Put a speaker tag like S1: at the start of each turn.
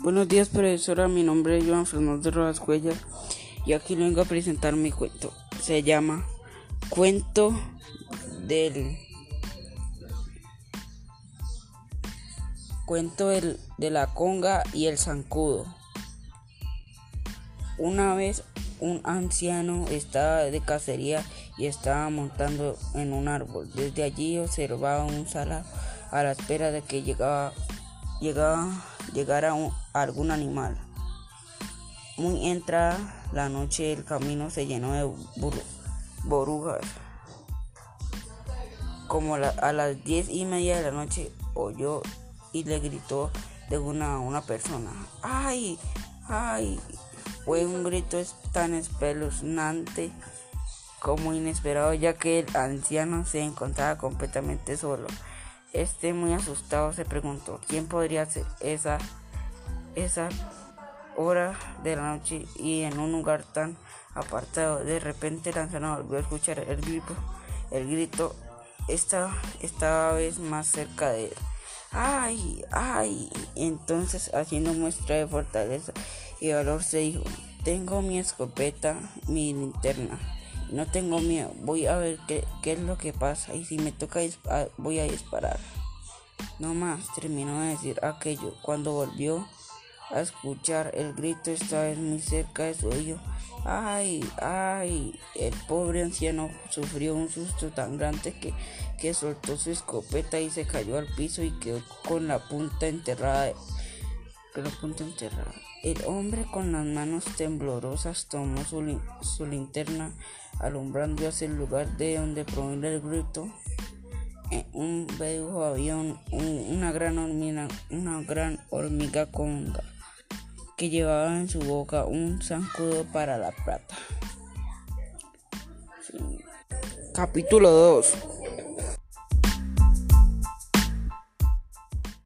S1: Buenos días, profesora. Mi nombre es Joan Fernando Rojas Cuellar y aquí vengo a presentar mi cuento. Se llama Cuento del Cuento del, de la conga y el zancudo. Una vez un anciano estaba de cacería y estaba montando en un árbol. Desde allí observaba un salado a la espera de que llegaba, llegaba, llegara algún animal. Muy entrada la noche el camino se llenó de borugas. Como a las diez y media de la noche oyó y le gritó de una a una persona. ¡Ay! ¡Ay! Fue un grito tan espeluznante como inesperado ya que el anciano se encontraba completamente solo. Este muy asustado se preguntó quién podría ser esa, esa hora de la noche y en un lugar tan apartado. De repente anciano volvió a escuchar el grito, el grito esta, esta vez más cerca de él. ¡Ay! ¡Ay! Entonces, haciendo muestra de fortaleza y valor, se dijo: Tengo mi escopeta, mi linterna. No tengo miedo. Voy a ver qué, qué es lo que pasa. Y si me toca, voy a disparar. No más, terminó de decir aquello. Cuando volvió a escuchar el grito, esta vez muy cerca de su oído. Ay, ay, el pobre anciano sufrió un susto tan grande que, que soltó su escopeta y se cayó al piso y quedó con la punta enterrada. Con la punta enterrada. El hombre con las manos temblorosas tomó su, su linterna alumbrando hacia el lugar de donde provenía el grito. En un bedujo había una, gran hormiga, una gran hormiga conga que llevaba en su boca un zancudo para la plata. Capítulo 2